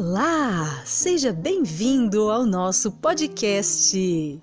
Olá! Seja bem-vindo ao nosso podcast.